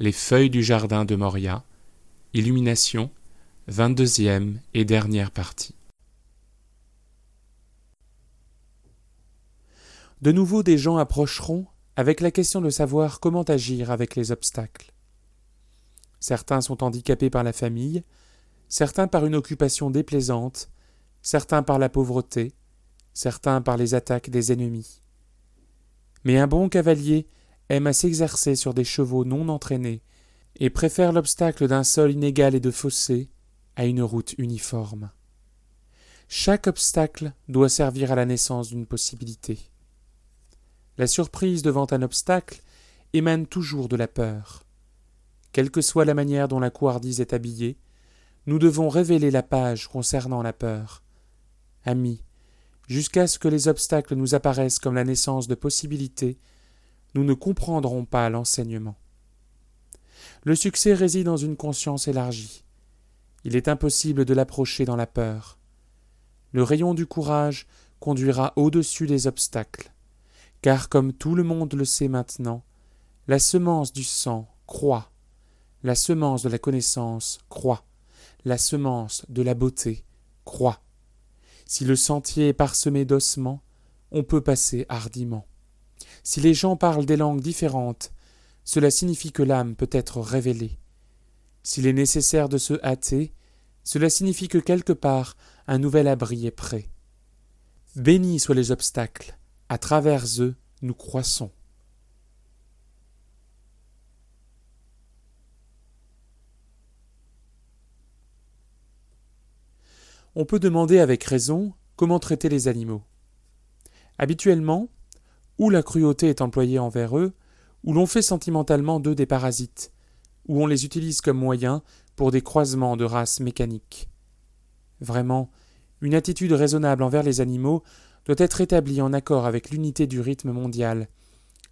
les feuilles du jardin de Moria, Illumination, 22e et dernière partie. De nouveau, des gens approcheront avec la question de savoir comment agir avec les obstacles. Certains sont handicapés par la famille, certains par une occupation déplaisante, certains par la pauvreté, certains par les attaques des ennemis. Mais un bon cavalier aime à s'exercer sur des chevaux non entraînés, et préfère l'obstacle d'un sol inégal et de fossé à une route uniforme. Chaque obstacle doit servir à la naissance d'une possibilité. La surprise devant un obstacle émane toujours de la peur. Quelle que soit la manière dont la couardise est habillée, nous devons révéler la page concernant la peur. Amis, jusqu'à ce que les obstacles nous apparaissent comme la naissance de possibilités nous ne comprendrons pas l'enseignement. Le succès réside dans une conscience élargie. Il est impossible de l'approcher dans la peur. Le rayon du courage conduira au-dessus des obstacles, car comme tout le monde le sait maintenant, la semence du sang croît, la semence de la connaissance croît, la semence de la beauté croît. Si le sentier est parsemé d'ossements, on peut passer hardiment. Si les gens parlent des langues différentes, cela signifie que l'âme peut être révélée. S'il est nécessaire de se hâter, cela signifie que quelque part un nouvel abri est prêt. Bénis soient les obstacles, à travers eux nous croissons. On peut demander avec raison comment traiter les animaux. Habituellement, où la cruauté est employée envers eux, où l'on fait sentimentalement d'eux des parasites, où on les utilise comme moyens pour des croisements de races mécaniques. Vraiment, une attitude raisonnable envers les animaux doit être établie en accord avec l'unité du rythme mondial.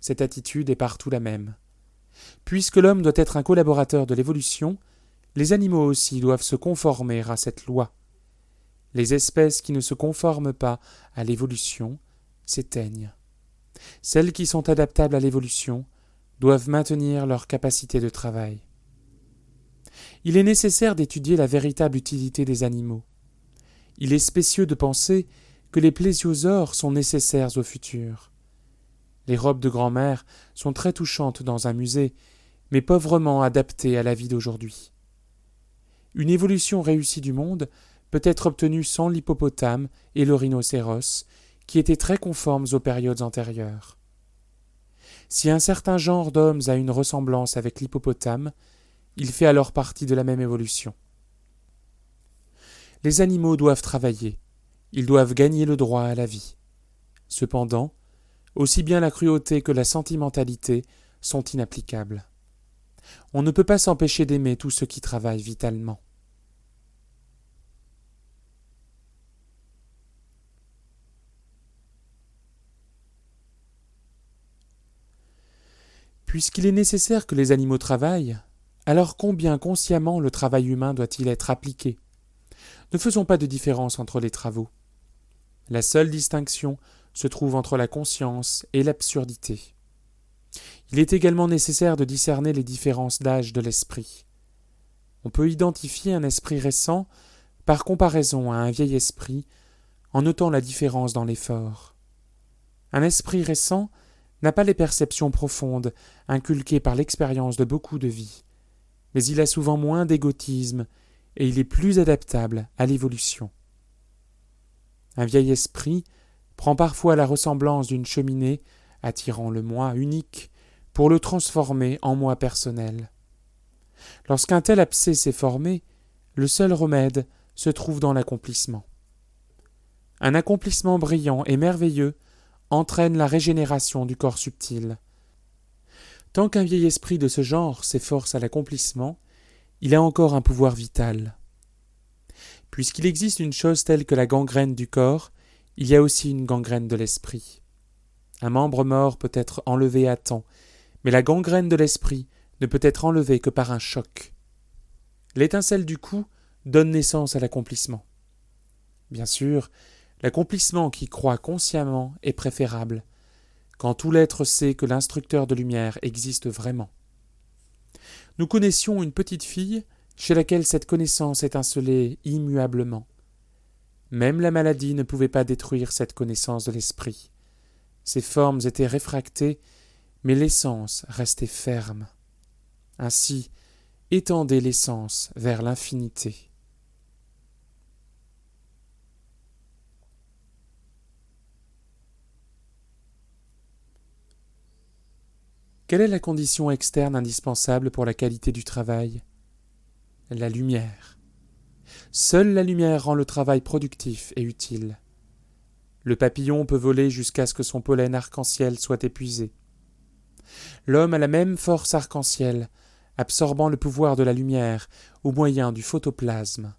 Cette attitude est partout la même. Puisque l'homme doit être un collaborateur de l'évolution, les animaux aussi doivent se conformer à cette loi. Les espèces qui ne se conforment pas à l'évolution s'éteignent. Celles qui sont adaptables à l'évolution doivent maintenir leur capacité de travail. Il est nécessaire d'étudier la véritable utilité des animaux. Il est spécieux de penser que les plésiosaures sont nécessaires au futur. Les robes de grand-mère sont très touchantes dans un musée, mais pauvrement adaptées à la vie d'aujourd'hui. Une évolution réussie du monde peut être obtenue sans l'hippopotame et le rhinocéros, qui étaient très conformes aux périodes antérieures. Si un certain genre d'hommes a une ressemblance avec l'hippopotame, il fait alors partie de la même évolution. Les animaux doivent travailler, ils doivent gagner le droit à la vie. Cependant, aussi bien la cruauté que la sentimentalité sont inapplicables. On ne peut pas s'empêcher d'aimer tous ceux qui travaillent vitalement. Puisqu'il est nécessaire que les animaux travaillent, alors combien consciemment le travail humain doit-il être appliqué? Ne faisons pas de différence entre les travaux. La seule distinction se trouve entre la conscience et l'absurdité. Il est également nécessaire de discerner les différences d'âge de l'esprit. On peut identifier un esprit récent par comparaison à un vieil esprit en notant la différence dans l'effort. Un esprit récent n'a pas les perceptions profondes inculquées par l'expérience de beaucoup de vies, mais il a souvent moins d'égotisme et il est plus adaptable à l'évolution. Un vieil esprit prend parfois la ressemblance d'une cheminée attirant le moi unique pour le transformer en moi personnel. Lorsqu'un tel abcès s'est formé, le seul remède se trouve dans l'accomplissement. Un accomplissement brillant et merveilleux entraîne la régénération du corps subtil. Tant qu'un vieil esprit de ce genre s'efforce à l'accomplissement, il a encore un pouvoir vital. Puisqu'il existe une chose telle que la gangrène du corps, il y a aussi une gangrène de l'esprit. Un membre mort peut être enlevé à temps, mais la gangrène de l'esprit ne peut être enlevée que par un choc. L'étincelle du coup donne naissance à l'accomplissement. Bien sûr, l'accomplissement qui croit consciemment est préférable, quand tout l'être sait que l'instructeur de lumière existe vraiment. Nous connaissions une petite fille chez laquelle cette connaissance étincelait immuablement. Même la maladie ne pouvait pas détruire cette connaissance de l'esprit. Ses formes étaient réfractées, mais l'essence restait ferme. Ainsi, étendez l'essence vers l'infinité. Quelle est la condition externe indispensable pour la qualité du travail? La lumière. Seule la lumière rend le travail productif et utile. Le papillon peut voler jusqu'à ce que son pollen arc-en-ciel soit épuisé. L'homme a la même force arc-en-ciel, absorbant le pouvoir de la lumière au moyen du photoplasme.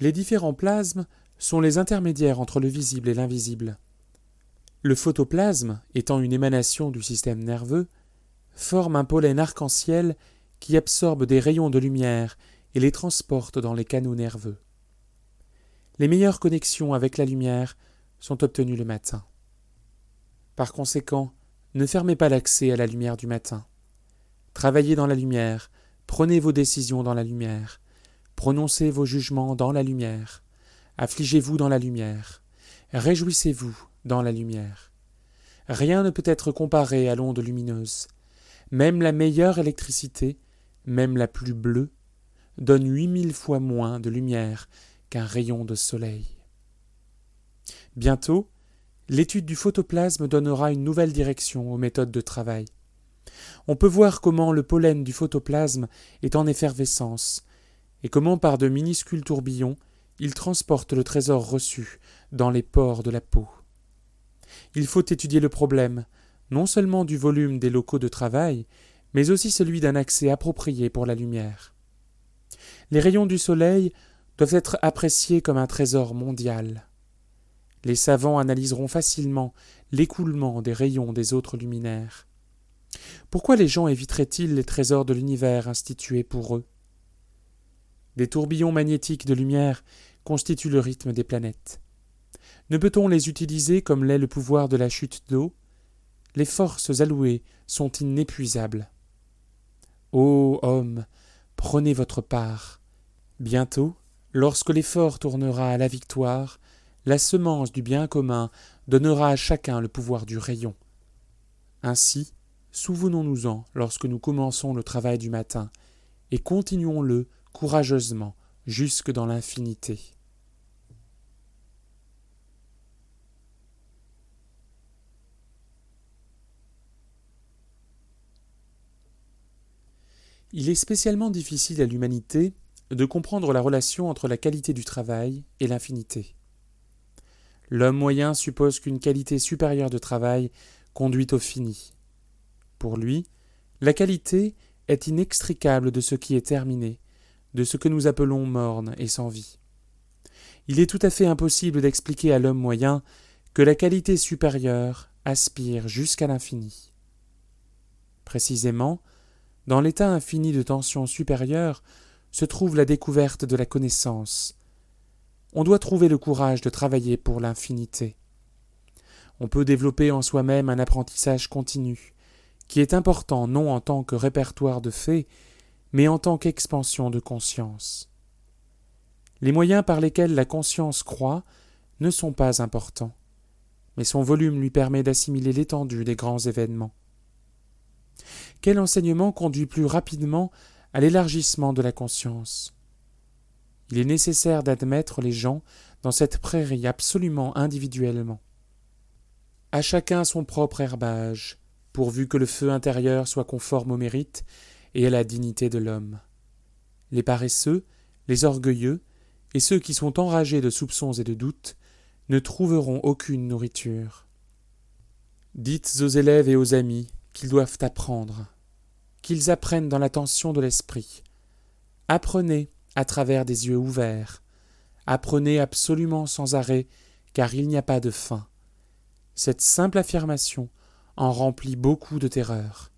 Les différents plasmes sont les intermédiaires entre le visible et l'invisible. Le photoplasme, étant une émanation du système nerveux, forme un pollen arc-en-ciel qui absorbe des rayons de lumière et les transporte dans les canaux nerveux. Les meilleures connexions avec la lumière sont obtenues le matin. Par conséquent, ne fermez pas l'accès à la lumière du matin. Travaillez dans la lumière, prenez vos décisions dans la lumière, prononcez vos jugements dans la lumière, affligez-vous dans la lumière, réjouissez-vous dans la lumière. Rien ne peut être comparé à l'onde lumineuse. Même la meilleure électricité, même la plus bleue, donne huit mille fois moins de lumière qu'un rayon de soleil. Bientôt, l'étude du photoplasme donnera une nouvelle direction aux méthodes de travail. On peut voir comment le pollen du photoplasme est en effervescence, et comment par de minuscules tourbillons il transporte le trésor reçu dans les pores de la peau il faut étudier le problème, non seulement du volume des locaux de travail, mais aussi celui d'un accès approprié pour la lumière. Les rayons du soleil doivent être appréciés comme un trésor mondial. Les savants analyseront facilement l'écoulement des rayons des autres luminaires. Pourquoi les gens éviteraient-ils les trésors de l'univers institués pour eux? Des tourbillons magnétiques de lumière constituent le rythme des planètes. Ne peut-on les utiliser comme l'est le pouvoir de la chute d'eau? Les forces allouées sont inépuisables. Ô homme, prenez votre part. Bientôt, lorsque l'effort tournera à la victoire, la semence du bien commun donnera à chacun le pouvoir du rayon. Ainsi, souvenons-nous-en lorsque nous commençons le travail du matin, et continuons-le courageusement jusque dans l'infinité. Il est spécialement difficile à l'humanité de comprendre la relation entre la qualité du travail et l'infinité. L'homme moyen suppose qu'une qualité supérieure de travail conduit au fini. Pour lui, la qualité est inextricable de ce qui est terminé, de ce que nous appelons morne et sans vie. Il est tout à fait impossible d'expliquer à l'homme moyen que la qualité supérieure aspire jusqu'à l'infini. Précisément, dans l'état infini de tension supérieure se trouve la découverte de la connaissance. On doit trouver le courage de travailler pour l'infinité. On peut développer en soi-même un apprentissage continu, qui est important non en tant que répertoire de faits, mais en tant qu'expansion de conscience. Les moyens par lesquels la conscience croît ne sont pas importants, mais son volume lui permet d'assimiler l'étendue des grands événements. Quel enseignement conduit plus rapidement à l'élargissement de la conscience? Il est nécessaire d'admettre les gens dans cette prairie absolument individuellement. À chacun son propre herbage, pourvu que le feu intérieur soit conforme au mérite et à la dignité de l'homme. Les paresseux, les orgueilleux, et ceux qui sont enragés de soupçons et de doutes, ne trouveront aucune nourriture. Dites aux élèves et aux amis qu'ils doivent apprendre, qu'ils apprennent dans l'attention de l'esprit, Apprenez à travers des yeux ouverts. Apprenez absolument sans arrêt, car il n'y a pas de fin. Cette simple affirmation en remplit beaucoup de terreur.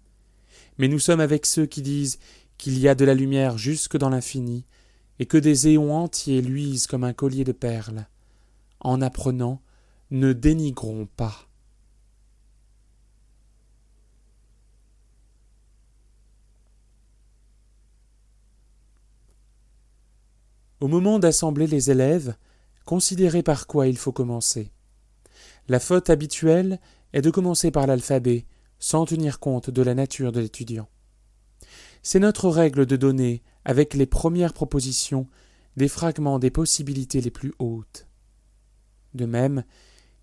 Mais nous sommes avec ceux qui disent qu'il y a de la lumière jusque dans l'infini, et que des éons entiers luisent comme un collier de perles. En apprenant, ne dénigrons pas. Au moment d'assembler les élèves, considérez par quoi il faut commencer. La faute habituelle est de commencer par l'alphabet, sans tenir compte de la nature de l'étudiant. C'est notre règle de donner, avec les premières propositions, des fragments des possibilités les plus hautes. De même,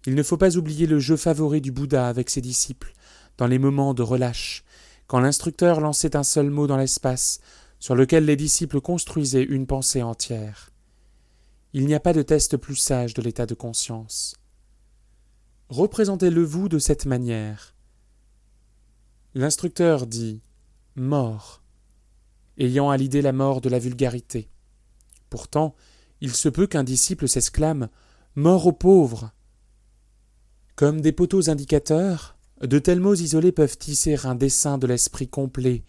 il ne faut pas oublier le jeu favori du Bouddha avec ses disciples, dans les moments de relâche, quand l'instructeur lançait un seul mot dans l'espace, sur lequel les disciples construisaient une pensée entière. Il n'y a pas de test plus sage de l'état de conscience. Représentez-le vous de cette manière. L'instructeur dit mort, ayant à l'idée la mort de la vulgarité. Pourtant, il se peut qu'un disciple s'exclame Mort aux pauvres Comme des poteaux indicateurs, de tels mots isolés peuvent tisser un dessin de l'esprit complet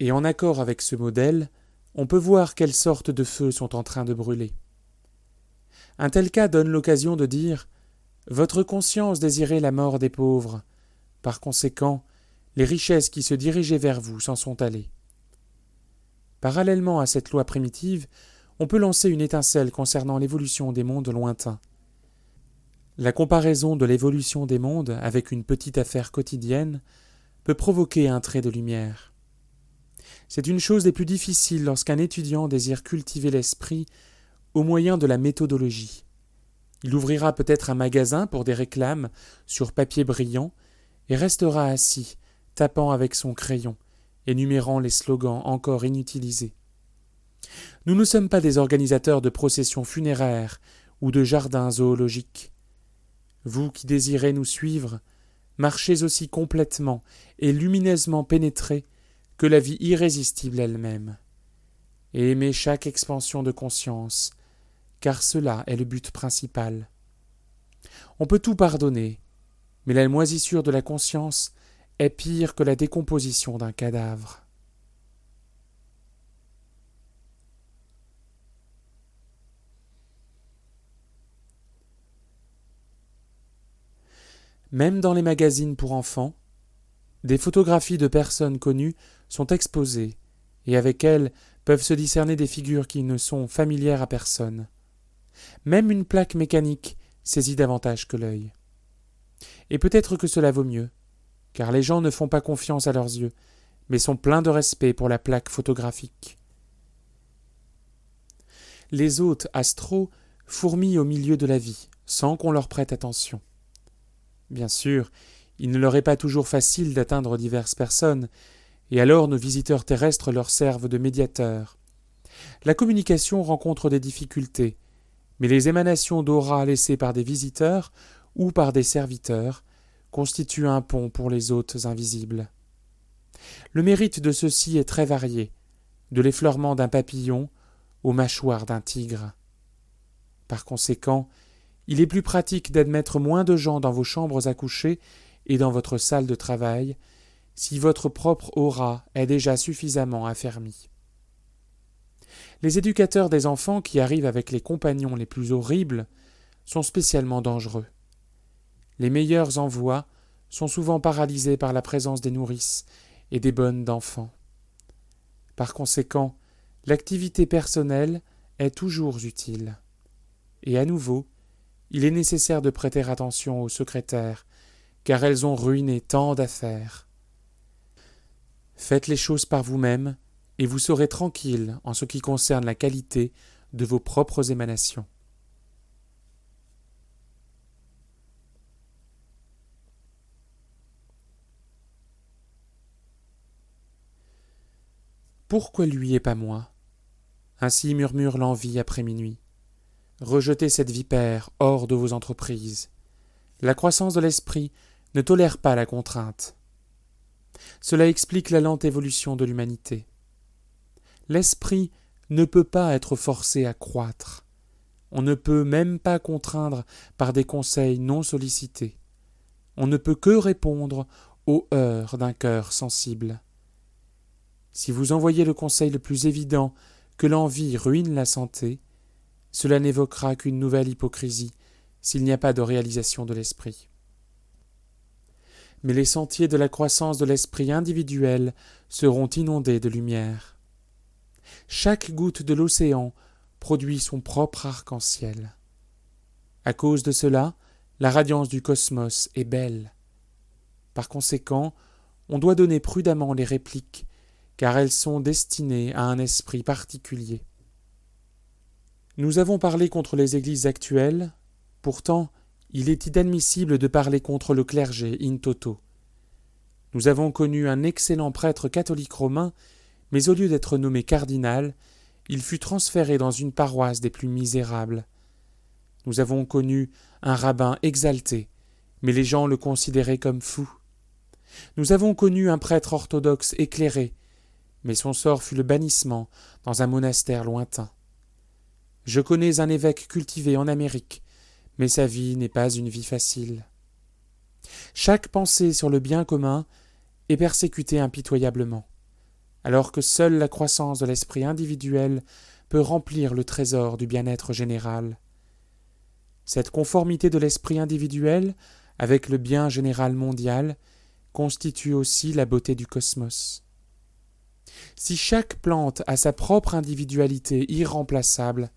et en accord avec ce modèle, on peut voir quelles sortes de feux sont en train de brûler. Un tel cas donne l'occasion de dire Votre conscience désirait la mort des pauvres. Par conséquent, les richesses qui se dirigeaient vers vous s'en sont allées. Parallèlement à cette loi primitive, on peut lancer une étincelle concernant l'évolution des mondes lointains. La comparaison de l'évolution des mondes avec une petite affaire quotidienne peut provoquer un trait de lumière. C'est une chose des plus difficiles lorsqu'un étudiant désire cultiver l'esprit au moyen de la méthodologie. Il ouvrira peut-être un magasin pour des réclames sur papier brillant et restera assis, tapant avec son crayon, énumérant les slogans encore inutilisés. Nous ne sommes pas des organisateurs de processions funéraires ou de jardins zoologiques. Vous qui désirez nous suivre, marchez aussi complètement et lumineusement pénétrés que la vie irrésistible elle-même, et aimer chaque expansion de conscience, car cela est le but principal. On peut tout pardonner, mais la moisissure de la conscience est pire que la décomposition d'un cadavre. Même dans les magazines pour enfants, des photographies de personnes connues sont exposées, et avec elles peuvent se discerner des figures qui ne sont familières à personne. Même une plaque mécanique saisit davantage que l'œil. Et peut-être que cela vaut mieux, car les gens ne font pas confiance à leurs yeux, mais sont pleins de respect pour la plaque photographique. Les hôtes astraux fourmillent au milieu de la vie, sans qu'on leur prête attention. Bien sûr, il ne leur est pas toujours facile d'atteindre diverses personnes, et alors nos visiteurs terrestres leur servent de médiateurs. La communication rencontre des difficultés, mais les émanations d'aura laissées par des visiteurs ou par des serviteurs constituent un pont pour les hôtes invisibles. Le mérite de ceux-ci est très varié, de l'effleurement d'un papillon aux mâchoires d'un tigre. Par conséquent, il est plus pratique d'admettre moins de gens dans vos chambres à coucher et dans votre salle de travail si votre propre aura est déjà suffisamment affermie. Les éducateurs des enfants qui arrivent avec les compagnons les plus horribles sont spécialement dangereux. Les meilleurs envois sont souvent paralysés par la présence des nourrices et des bonnes d'enfants. Par conséquent, l'activité personnelle est toujours utile. Et à nouveau, il est nécessaire de prêter attention aux secrétaires, car elles ont ruiné tant d'affaires. Faites les choses par vous-même, et vous serez tranquille en ce qui concerne la qualité de vos propres émanations. Pourquoi lui et pas moi? Ainsi murmure l'envie après minuit. Rejetez cette vipère hors de vos entreprises. La croissance de l'esprit ne tolère pas la contrainte. Cela explique la lente évolution de l'humanité. L'esprit ne peut pas être forcé à croître. On ne peut même pas contraindre par des conseils non sollicités. On ne peut que répondre aux heures d'un cœur sensible. Si vous envoyez le conseil le plus évident que l'envie ruine la santé, cela n'évoquera qu'une nouvelle hypocrisie s'il n'y a pas de réalisation de l'esprit. Mais les sentiers de la croissance de l'esprit individuel seront inondés de lumière. Chaque goutte de l'océan produit son propre arc-en-ciel. À cause de cela, la radiance du cosmos est belle. Par conséquent, on doit donner prudemment les répliques, car elles sont destinées à un esprit particulier. Nous avons parlé contre les églises actuelles, pourtant il est inadmissible de parler contre le clergé in toto. Nous avons connu un excellent prêtre catholique romain, mais au lieu d'être nommé cardinal, il fut transféré dans une paroisse des plus misérables. Nous avons connu un rabbin exalté, mais les gens le considéraient comme fou. Nous avons connu un prêtre orthodoxe éclairé, mais son sort fut le bannissement dans un monastère lointain. Je connais un évêque cultivé en Amérique, mais sa vie n'est pas une vie facile. Chaque pensée sur le bien commun est persécutée impitoyablement, alors que seule la croissance de l'esprit individuel peut remplir le trésor du bien-être général. Cette conformité de l'esprit individuel avec le bien général mondial constitue aussi la beauté du cosmos. Si chaque plante a sa propre individualité irremplaçable,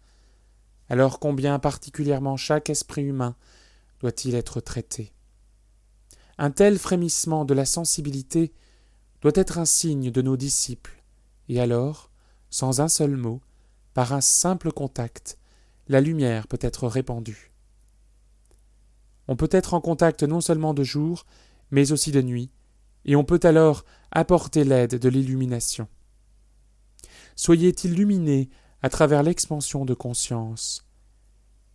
alors combien particulièrement chaque esprit humain doit-il être traité? Un tel frémissement de la sensibilité doit être un signe de nos disciples, et alors, sans un seul mot, par un simple contact, la lumière peut être répandue. On peut être en contact non seulement de jour, mais aussi de nuit, et on peut alors apporter l'aide de l'illumination. Soyez illuminés à travers l'expansion de conscience.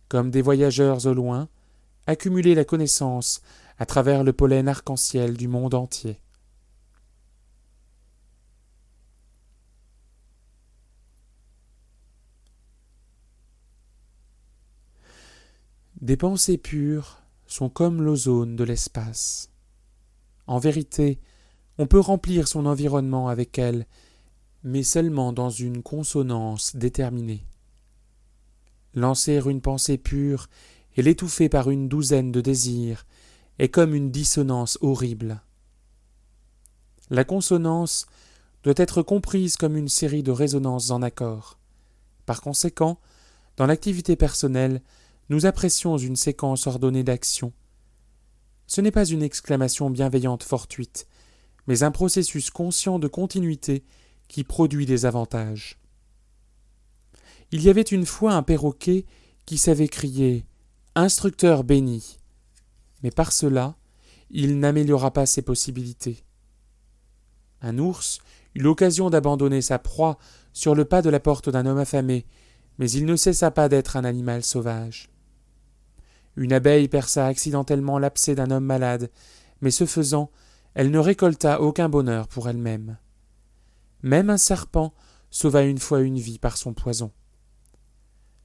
Comme des voyageurs au loin, accumulez la connaissance à travers le pollen arc-en-ciel du monde entier. Des pensées pures sont comme l'ozone de l'espace. En vérité, on peut remplir son environnement avec elles, mais seulement dans une consonance déterminée. Lancer une pensée pure et l'étouffer par une douzaine de désirs est comme une dissonance horrible. La consonance doit être comprise comme une série de résonances en accord. Par conséquent, dans l'activité personnelle, nous apprécions une séquence ordonnée d'actions, ce n'est pas une exclamation bienveillante fortuite, mais un processus conscient de continuité qui produit des avantages. Il y avait une fois un perroquet qui savait crier Instructeur béni. Mais par cela, il n'améliora pas ses possibilités. Un ours eut l'occasion d'abandonner sa proie sur le pas de la porte d'un homme affamé, mais il ne cessa pas d'être un animal sauvage. Une abeille perça accidentellement l'abcès d'un homme malade, mais ce faisant, elle ne récolta aucun bonheur pour elle-même. Même un serpent sauva une fois une vie par son poison.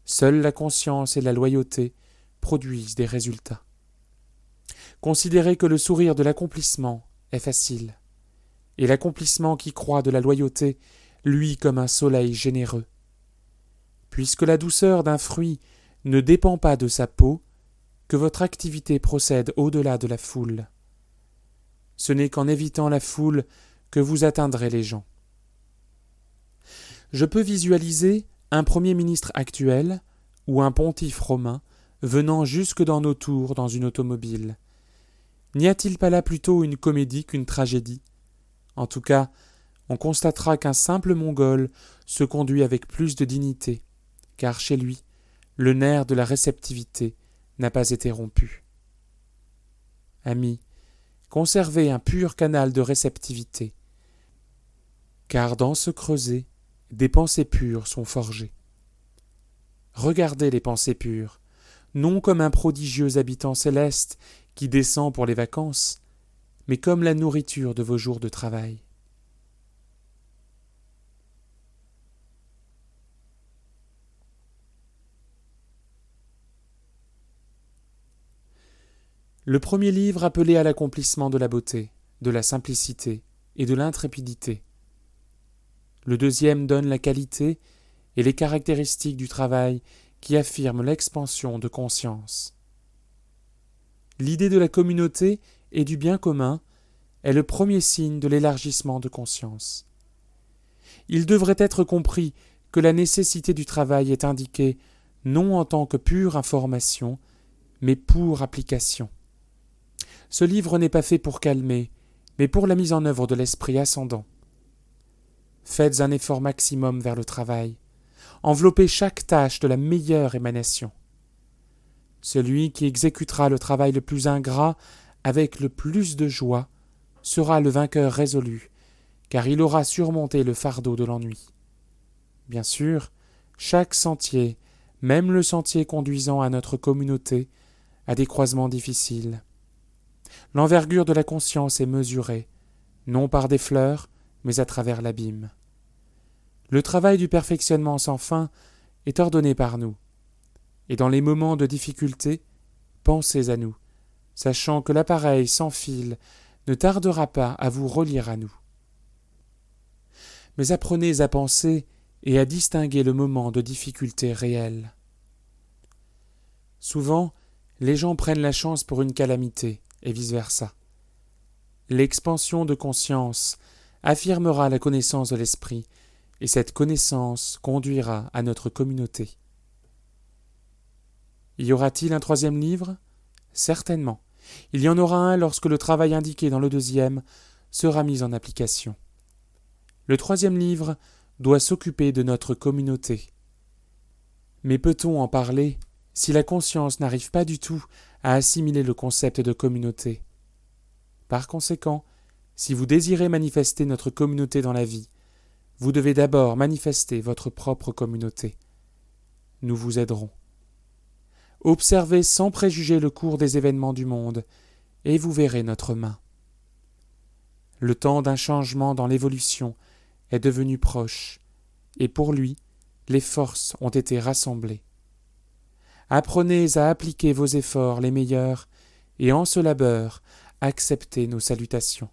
Seule la conscience et la loyauté produisent des résultats. Considérez que le sourire de l'accomplissement est facile, et l'accomplissement qui croît de la loyauté luit comme un soleil généreux. Puisque la douceur d'un fruit ne dépend pas de sa peau, que votre activité procède au-delà de la foule. Ce n'est qu'en évitant la foule que vous atteindrez les gens. Je peux visualiser un Premier ministre actuel ou un pontife romain venant jusque dans nos tours dans une automobile. N'y a-t-il pas là plutôt une comédie qu'une tragédie? En tout cas, on constatera qu'un simple mongol se conduit avec plus de dignité, car chez lui, le nerf de la réceptivité n'a pas été rompu. Amis, conservez un pur canal de réceptivité, car dans ce creuset, des pensées pures sont forgées. Regardez les pensées pures, non comme un prodigieux habitant céleste qui descend pour les vacances, mais comme la nourriture de vos jours de travail. Le premier livre appelé à l'accomplissement de la beauté, de la simplicité et de l'intrépidité le deuxième donne la qualité et les caractéristiques du travail qui affirment l'expansion de conscience. L'idée de la communauté et du bien commun est le premier signe de l'élargissement de conscience. Il devrait être compris que la nécessité du travail est indiquée non en tant que pure information, mais pour application. Ce livre n'est pas fait pour calmer, mais pour la mise en œuvre de l'esprit ascendant. Faites un effort maximum vers le travail. Enveloppez chaque tâche de la meilleure émanation. Celui qui exécutera le travail le plus ingrat avec le plus de joie sera le vainqueur résolu, car il aura surmonté le fardeau de l'ennui. Bien sûr, chaque sentier, même le sentier conduisant à notre communauté, a des croisements difficiles. L'envergure de la conscience est mesurée, non par des fleurs, mais à travers l'abîme. Le travail du perfectionnement sans fin est ordonné par nous. Et dans les moments de difficulté, pensez à nous, sachant que l'appareil sans fil ne tardera pas à vous relire à nous. Mais apprenez à penser et à distinguer le moment de difficulté réelle. Souvent, les gens prennent la chance pour une calamité, et vice-versa. L'expansion de conscience affirmera la connaissance de l'esprit, et cette connaissance conduira à notre communauté. Y aura-t-il un troisième livre? Certainement. Il y en aura un lorsque le travail indiqué dans le deuxième sera mis en application. Le troisième livre doit s'occuper de notre communauté. Mais peut-on en parler si la conscience n'arrive pas du tout à assimiler le concept de communauté? Par conséquent, si vous désirez manifester notre communauté dans la vie, vous devez d'abord manifester votre propre communauté. Nous vous aiderons. Observez sans préjuger le cours des événements du monde, et vous verrez notre main. Le temps d'un changement dans l'évolution est devenu proche, et pour lui, les forces ont été rassemblées. Apprenez à appliquer vos efforts les meilleurs, et en ce labeur, acceptez nos salutations.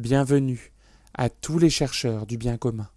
Bienvenue à tous les chercheurs du bien commun.